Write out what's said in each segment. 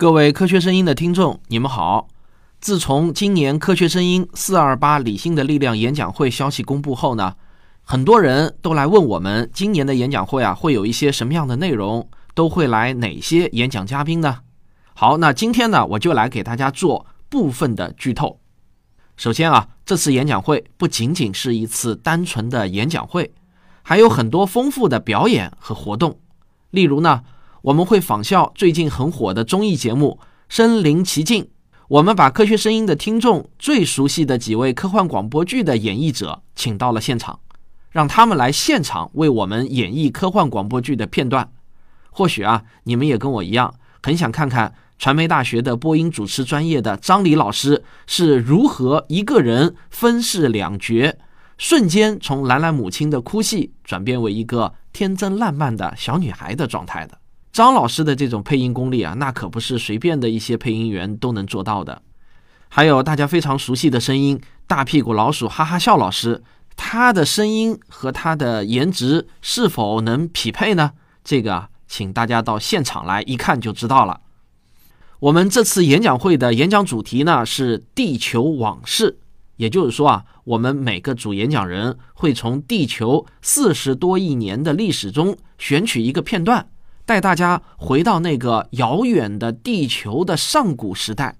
各位科学声音的听众，你们好。自从今年科学声音四二八理性的力量演讲会消息公布后呢，很多人都来问我们，今年的演讲会啊会有一些什么样的内容，都会来哪些演讲嘉宾呢？好，那今天呢，我就来给大家做部分的剧透。首先啊，这次演讲会不仅仅是一次单纯的演讲会，还有很多丰富的表演和活动。例如呢，我们会仿效最近很火的综艺节目《身临其境》，我们把科学声音的听众最熟悉的几位科幻广播剧的演绎者请到了现场，让他们来现场为我们演绎科幻广播剧的片段。或许啊，你们也跟我一样，很想看看。传媒大学的播音主持专业的张黎老师是如何一个人分饰两角，瞬间从兰兰母亲的哭戏转变为一个天真烂漫的小女孩的状态的？张老师的这种配音功力啊，那可不是随便的一些配音员都能做到的。还有大家非常熟悉的声音，大屁股老鼠哈哈笑老师，他的声音和他的颜值是否能匹配呢？这个，请大家到现场来一看就知道了。我们这次演讲会的演讲主题呢是地球往事，也就是说啊，我们每个主演讲人会从地球四十多亿年的历史中选取一个片段，带大家回到那个遥远的地球的上古时代，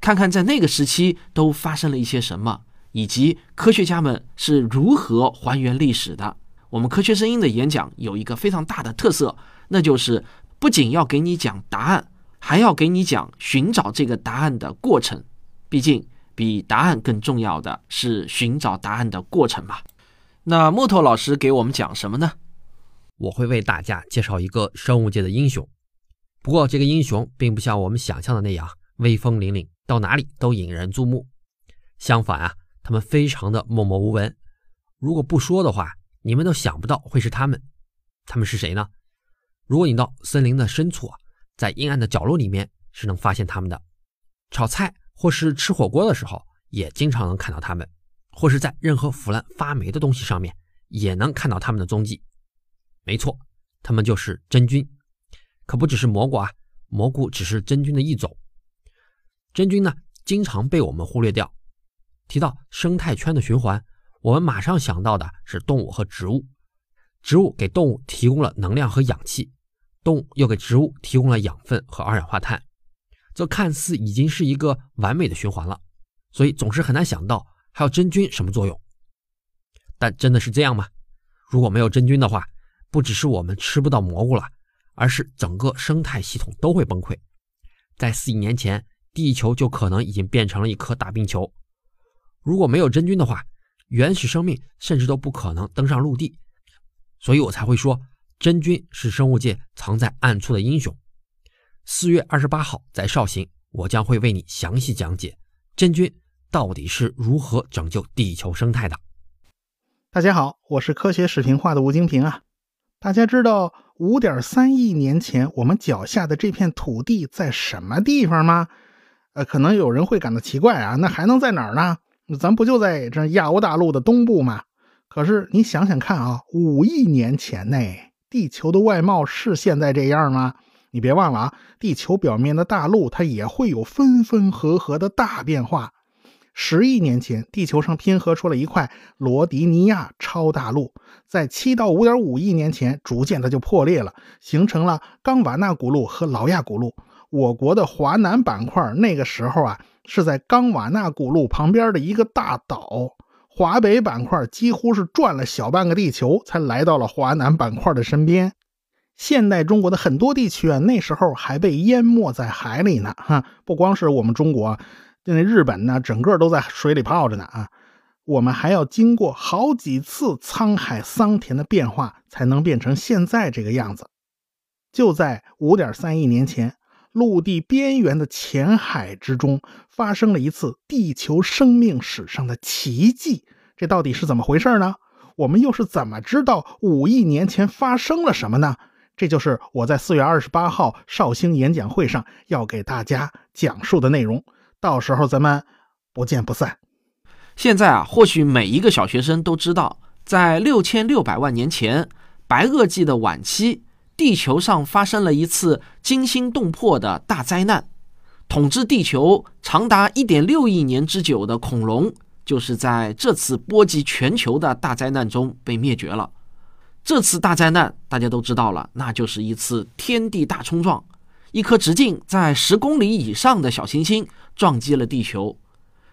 看看在那个时期都发生了一些什么，以及科学家们是如何还原历史的。我们科学声音的演讲有一个非常大的特色，那就是不仅要给你讲答案。还要给你讲寻找这个答案的过程，毕竟比答案更重要的是寻找答案的过程嘛。那木头老师给我们讲什么呢？我会为大家介绍一个生物界的英雄，不过这个英雄并不像我们想象的那样威风凛凛，到哪里都引人注目。相反啊，他们非常的默默无闻。如果不说的话，你们都想不到会是他们。他们是谁呢？如果你到森林的深处啊。在阴暗的角落里面是能发现他们的，炒菜或是吃火锅的时候也经常能看到他们，或是在任何腐烂发霉的东西上面也能看到他们的踪迹。没错，它们就是真菌，可不只是蘑菇啊，蘑菇只是真菌的一种。真菌呢，经常被我们忽略掉。提到生态圈的循环，我们马上想到的是动物和植物，植物给动物提供了能量和氧气。动物又给植物提供了养分和二氧化碳，这看似已经是一个完美的循环了，所以总是很难想到还有真菌什么作用。但真的是这样吗？如果没有真菌的话，不只是我们吃不到蘑菇了，而是整个生态系统都会崩溃。在四亿年前，地球就可能已经变成了一颗大冰球。如果没有真菌的话，原始生命甚至都不可能登上陆地。所以我才会说。真菌是生物界藏在暗处的英雄。四月二十八号在绍兴，我将会为你详细讲解真菌到底是如何拯救地球生态的。大家好，我是科学视频化的吴京平啊。大家知道五点三亿年前我们脚下的这片土地在什么地方吗？呃，可能有人会感到奇怪啊，那还能在哪儿呢？咱不就在这亚欧大陆的东部吗？可是你想想看啊，五亿年前呢？地球的外貌是现在这样吗？你别忘了啊，地球表面的大陆它也会有分分合合的大变化。十亿年前，地球上拼合出了一块罗迪尼亚超大陆，在七到五点五亿年前，逐渐的就破裂了，形成了冈瓦纳古陆和劳亚古陆。我国的华南板块那个时候啊，是在冈瓦纳古陆旁边的一个大岛。华北板块几乎是转了小半个地球，才来到了华南板块的身边。现代中国的很多地区啊，那时候还被淹没在海里呢。哈，不光是我们中国，那日本呢，整个都在水里泡着呢。啊，我们还要经过好几次沧海桑田的变化，才能变成现在这个样子。就在五点三亿年前。陆地边缘的浅海之中，发生了一次地球生命史上的奇迹。这到底是怎么回事呢？我们又是怎么知道五亿年前发生了什么呢？这就是我在四月二十八号绍兴演讲会上要给大家讲述的内容。到时候咱们不见不散。现在啊，或许每一个小学生都知道，在六千六百万年前，白垩纪的晚期。地球上发生了一次惊心动魄的大灾难，统治地球长达一点六亿年之久的恐龙，就是在这次波及全球的大灾难中被灭绝了。这次大灾难大家都知道了，那就是一次天地大冲撞，一颗直径在十公里以上的小行星撞击了地球。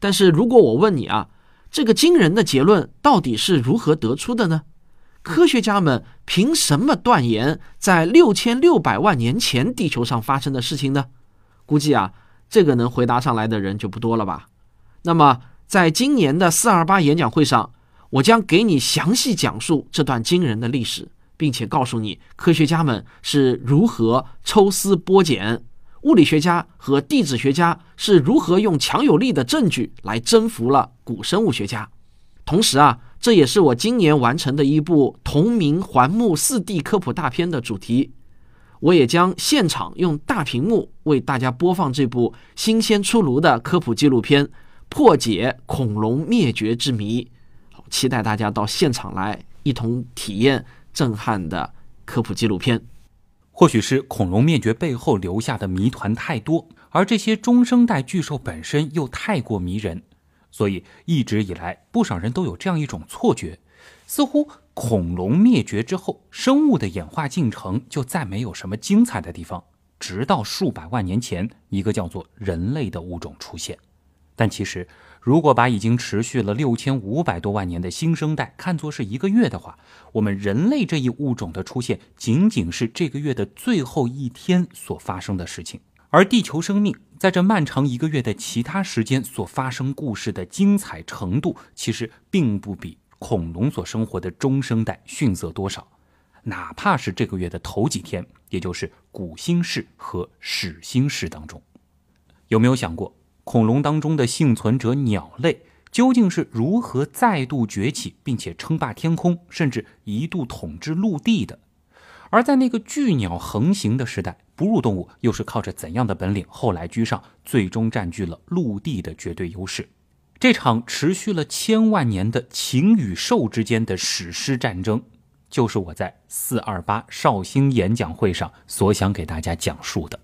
但是如果我问你啊，这个惊人的结论到底是如何得出的呢？科学家们凭什么断言在六千六百万年前地球上发生的事情呢？估计啊，这个能回答上来的人就不多了吧。那么，在今年的四二八演讲会上，我将给你详细讲述这段惊人的历史，并且告诉你科学家们是如何抽丝剥茧，物理学家和地质学家是如何用强有力的证据来征服了古生物学家。同时啊。这也是我今年完成的一部同名环木四 D 科普大片的主题。我也将现场用大屏幕为大家播放这部新鲜出炉的科普纪录片，破解恐龙灭绝之谜。期待大家到现场来一同体验震撼的科普纪录片。或许是恐龙灭绝背后留下的谜团太多，而这些中生代巨兽本身又太过迷人。所以一直以来，不少人都有这样一种错觉，似乎恐龙灭绝之后，生物的演化进程就再没有什么精彩的地方，直到数百万年前，一个叫做人类的物种出现。但其实，如果把已经持续了六千五百多万年的新生代看作是一个月的话，我们人类这一物种的出现，仅仅是这个月的最后一天所发生的事情。而地球生命在这漫长一个月的其他时间所发生故事的精彩程度，其实并不比恐龙所生活的中生代逊色多少。哪怕是这个月的头几天，也就是古新世和始新世当中，有没有想过，恐龙当中的幸存者鸟类究竟是如何再度崛起，并且称霸天空，甚至一度统治陆地的？而在那个巨鸟横行的时代，哺乳动物又是靠着怎样的本领后来居上，最终占据了陆地的绝对优势？这场持续了千万年的禽与兽之间的史诗战争，就是我在四二八绍兴演讲会上所想给大家讲述的。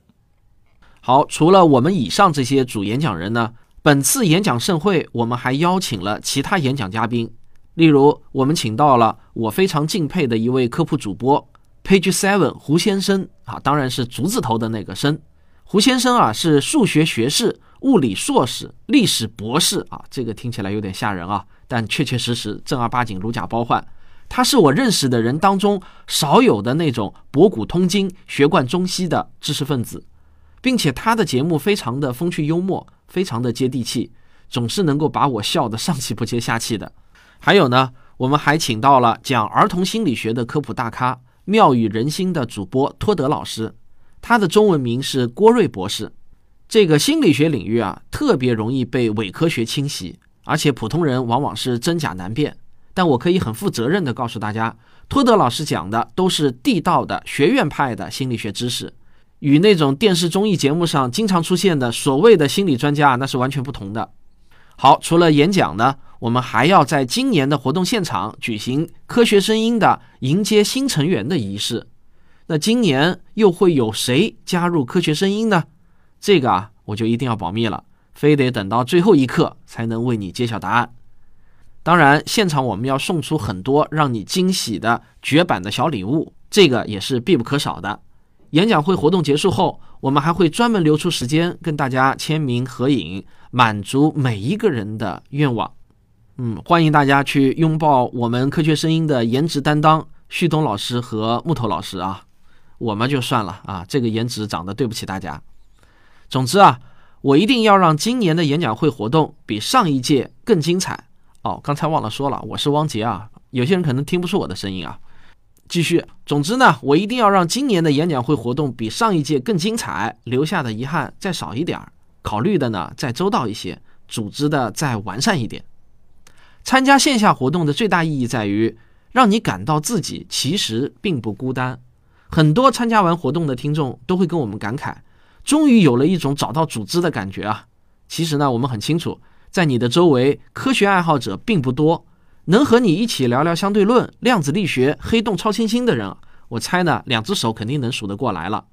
好，除了我们以上这些主演讲人呢，本次演讲盛会我们还邀请了其他演讲嘉宾，例如我们请到了我非常敬佩的一位科普主播。Page Seven，胡先生啊，当然是竹字头的那个生。胡先生啊，是数学学士、物理硕士、历史博士啊，这个听起来有点吓人啊，但确确实实正儿八经如假包换。他是我认识的人当中少有的那种博古通今、学贯中西的知识分子，并且他的节目非常的风趣幽默，非常的接地气，总是能够把我笑得上气不接下气的。还有呢，我们还请到了讲儿童心理学的科普大咖。妙语人心的主播托德老师，他的中文名是郭瑞博士。这个心理学领域啊，特别容易被伪科学侵袭，而且普通人往往是真假难辨。但我可以很负责任的告诉大家，托德老师讲的都是地道的学院派的心理学知识，与那种电视综艺节目上经常出现的所谓的心理专家啊那是完全不同的。好，除了演讲呢？我们还要在今年的活动现场举行科学声音的迎接新成员的仪式。那今年又会有谁加入科学声音呢？这个啊，我就一定要保密了，非得等到最后一刻才能为你揭晓答案。当然，现场我们要送出很多让你惊喜的绝版的小礼物，这个也是必不可少的。演讲会活动结束后，我们还会专门留出时间跟大家签名合影，满足每一个人的愿望。嗯，欢迎大家去拥抱我们科学声音的颜值担当旭东老师和木头老师啊，我们就算了啊，这个颜值长得对不起大家。总之啊，我一定要让今年的演讲会活动比上一届更精彩哦。刚才忘了说了，我是汪杰啊，有些人可能听不出我的声音啊。继续，总之呢，我一定要让今年的演讲会活动比上一届更精彩，留下的遗憾再少一点儿，考虑的呢再周到一些，组织的再完善一点。参加线下活动的最大意义在于，让你感到自己其实并不孤单。很多参加完活动的听众都会跟我们感慨，终于有了一种找到组织的感觉啊！其实呢，我们很清楚，在你的周围，科学爱好者并不多，能和你一起聊聊相对论、量子力学、黑洞、超新星的人，我猜呢，两只手肯定能数得过来了。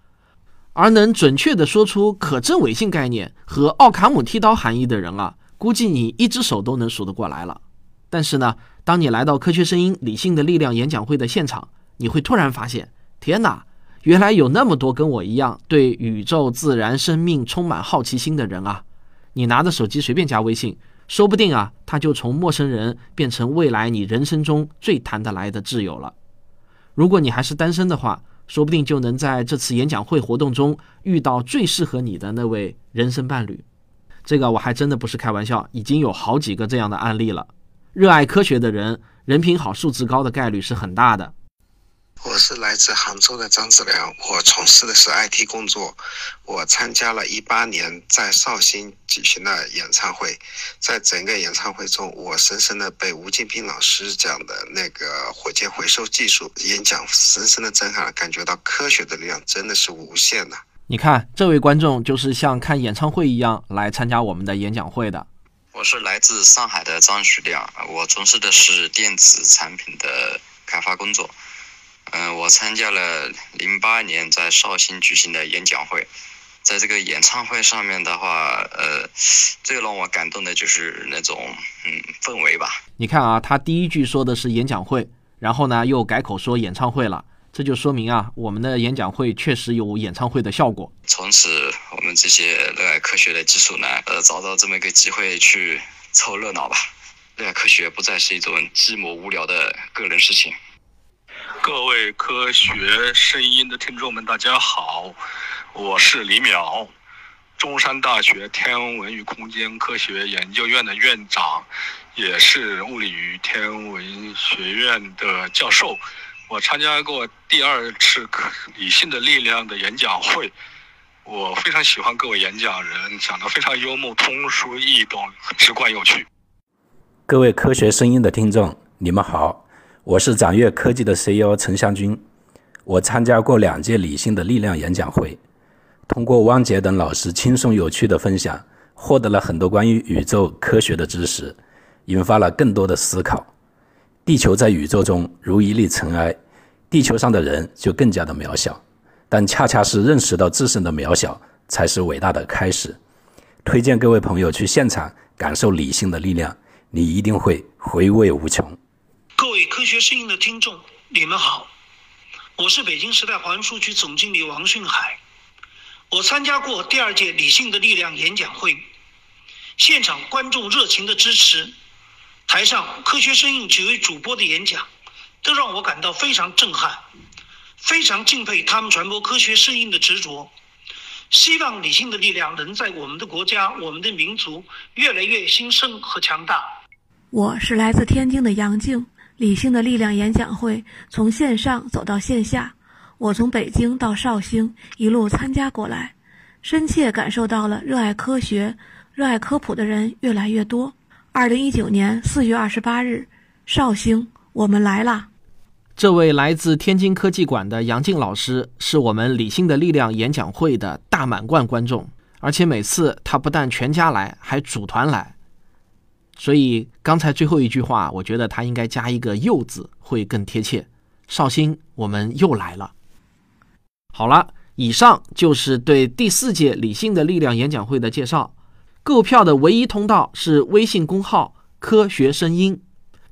而能准确地说出可证伪性概念和奥卡姆剃刀含义的人啊，估计你一只手都能数得过来了。但是呢，当你来到科学声音理性的力量演讲会的现场，你会突然发现，天哪，原来有那么多跟我一样对宇宙、自然、生命充满好奇心的人啊！你拿着手机随便加微信，说不定啊，他就从陌生人变成未来你人生中最谈得来的挚友了。如果你还是单身的话，说不定就能在这次演讲会活动中遇到最适合你的那位人生伴侣。这个我还真的不是开玩笑，已经有好几个这样的案例了。热爱科学的人，人品好、素质高的概率是很大的。我是来自杭州的张志良，我从事的是 IT 工作。我参加了一八年在绍兴举行的演唱会，在整个演唱会中，我深深的被吴建平老师讲的那个火箭回收技术演讲深深的震撼了，感觉到科学的力量真的是无限的。你看，这位观众就是像看演唱会一样来参加我们的演讲会的。我是来自上海的张徐亮，我从事的是电子产品的开发工作。嗯，我参加了零八年在绍兴举行的演讲会，在这个演唱会上面的话，呃，最让我感动的就是那种嗯氛围吧。你看啊，他第一句说的是演讲会，然后呢又改口说演唱会了，这就说明啊，我们的演讲会确实有演唱会的效果。从此，我们这些热爱科学的技术呢，呃，找到这么一个机会去凑热闹吧。热爱科学不再是一种寂寞无聊的个人事情。各位科学声音的听众们，大家好，我是李淼，中山大学天文与空间科学研究院的院长，也是物理与天文学院的教授。我参加过第二次理性的力量的演讲会，我非常喜欢各位演讲人讲的非常幽默、通俗易懂、直观有趣。各位科学声音的听众，你们好。我是掌阅科技的 CEO 陈湘军，我参加过两届理性的力量演讲会，通过汪杰等老师轻松有趣的分享，获得了很多关于宇宙科学的知识，引发了更多的思考。地球在宇宙中如一粒尘埃，地球上的人就更加的渺小，但恰恰是认识到自身的渺小，才是伟大的开始。推荐各位朋友去现场感受理性的力量，你一定会回味无穷。各位科学声音的听众，你们好，我是北京时代华文书局总经理王训海。我参加过第二届理性的力量演讲会，现场观众热情的支持，台上科学声音几位主播的演讲，都让我感到非常震撼，非常敬佩他们传播科学声音的执着。希望理性的力量能在我们的国家、我们的民族越来越兴盛和强大。我是来自天津的杨静。理性的力量演讲会从线上走到线下，我从北京到绍兴一路参加过来，深切感受到了热爱科学、热爱科普的人越来越多。二零一九年四月二十八日，绍兴，我们来啦！这位来自天津科技馆的杨静老师是我们理性的力量演讲会的大满贯观众，而且每次他不但全家来，还组团来。所以刚才最后一句话，我觉得他应该加一个“又”字会更贴切。绍兴，我们又来了。好了，以上就是对第四届理性的力量演讲会的介绍。购票的唯一通道是微信公号“科学声音”，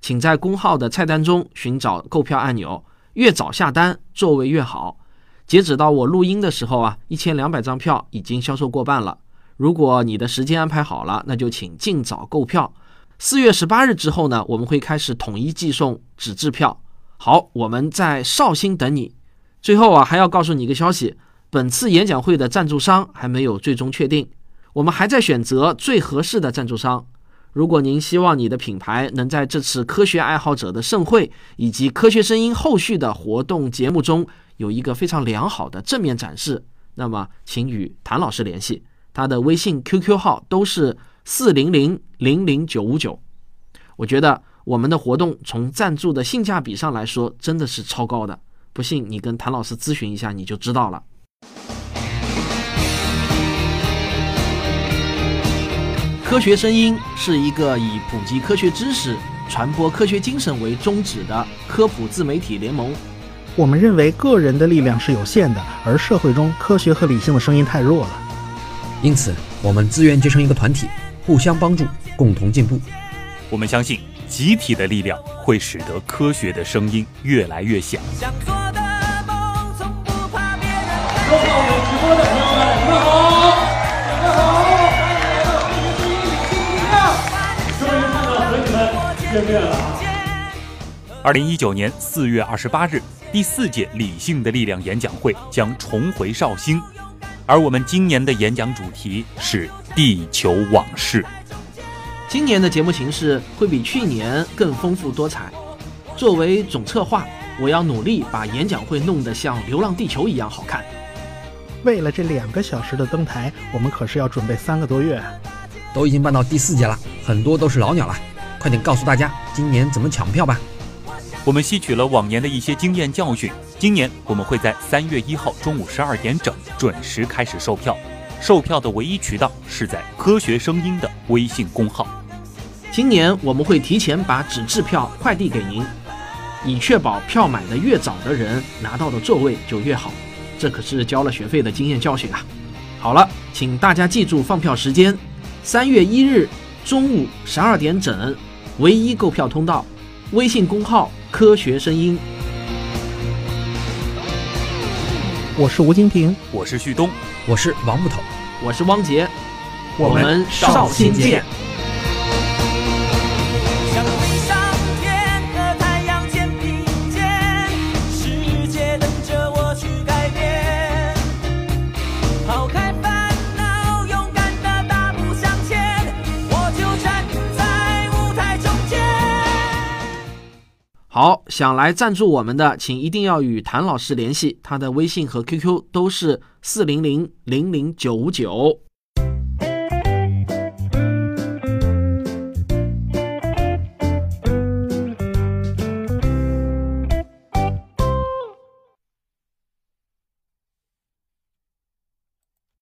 请在公号的菜单中寻找购票按钮，越早下单座位越好。截止到我录音的时候啊，一千两百张票已经销售过半了。如果你的时间安排好了，那就请尽早购票。四月十八日之后呢，我们会开始统一寄送纸质票。好，我们在绍兴等你。最后啊，还要告诉你一个消息：本次演讲会的赞助商还没有最终确定，我们还在选择最合适的赞助商。如果您希望你的品牌能在这次科学爱好者的盛会以及科学声音后续的活动节目中有一个非常良好的正面展示，那么请与谭老师联系，他的微信、QQ 号都是。四零零零零九五九，我觉得我们的活动从赞助的性价比上来说，真的是超高的。不信你跟谭老师咨询一下，你就知道了。科学声音是一个以普及科学知识、传播科学精神为宗旨的科普自媒体联盟。我们认为个人的力量是有限的，而社会中科学和理性的声音太弱了。因此，我们自愿结成一个团体，互相帮助，共同进步。我们相信，集体的力量会使得科学的声音越来越响。想做的梦，从不怕别人看收看我们直播的朋友们，你们好，大家好，欢迎来到科学声音理性力量，终于看到你们见面了。二零一九年四月二十八日，第四届理性的力量演讲会将重回绍兴，而我们今年的演讲主题是地球往事。今年的节目形式会比去年更丰富多彩。作为总策划，我要努力把演讲会弄得像《流浪地球》一样好看。为了这两个小时的登台，我们可是要准备三个多月。都已经办到第四届了，很多都是老鸟了。快点告诉大家，今年怎么抢票吧！我们吸取了往年的一些经验教训，今年我们会在三月一号中午十二点整准时开始售票。售票的唯一渠道是在科学声音的微信公号。今年我们会提前把纸质票快递给您，以确保票买的越早的人拿到的座位就越好。这可是交了学费的经验教训啊！好了，请大家记住放票时间：三月一日中午十二点整，唯一购票通道，微信公号。科学声音，我是吴京平，我是旭东，我是王木头，我是汪杰，我们绍兴见。好，想来赞助我们的，请一定要与谭老师联系，他的微信和 QQ 都是四零零零零九五九。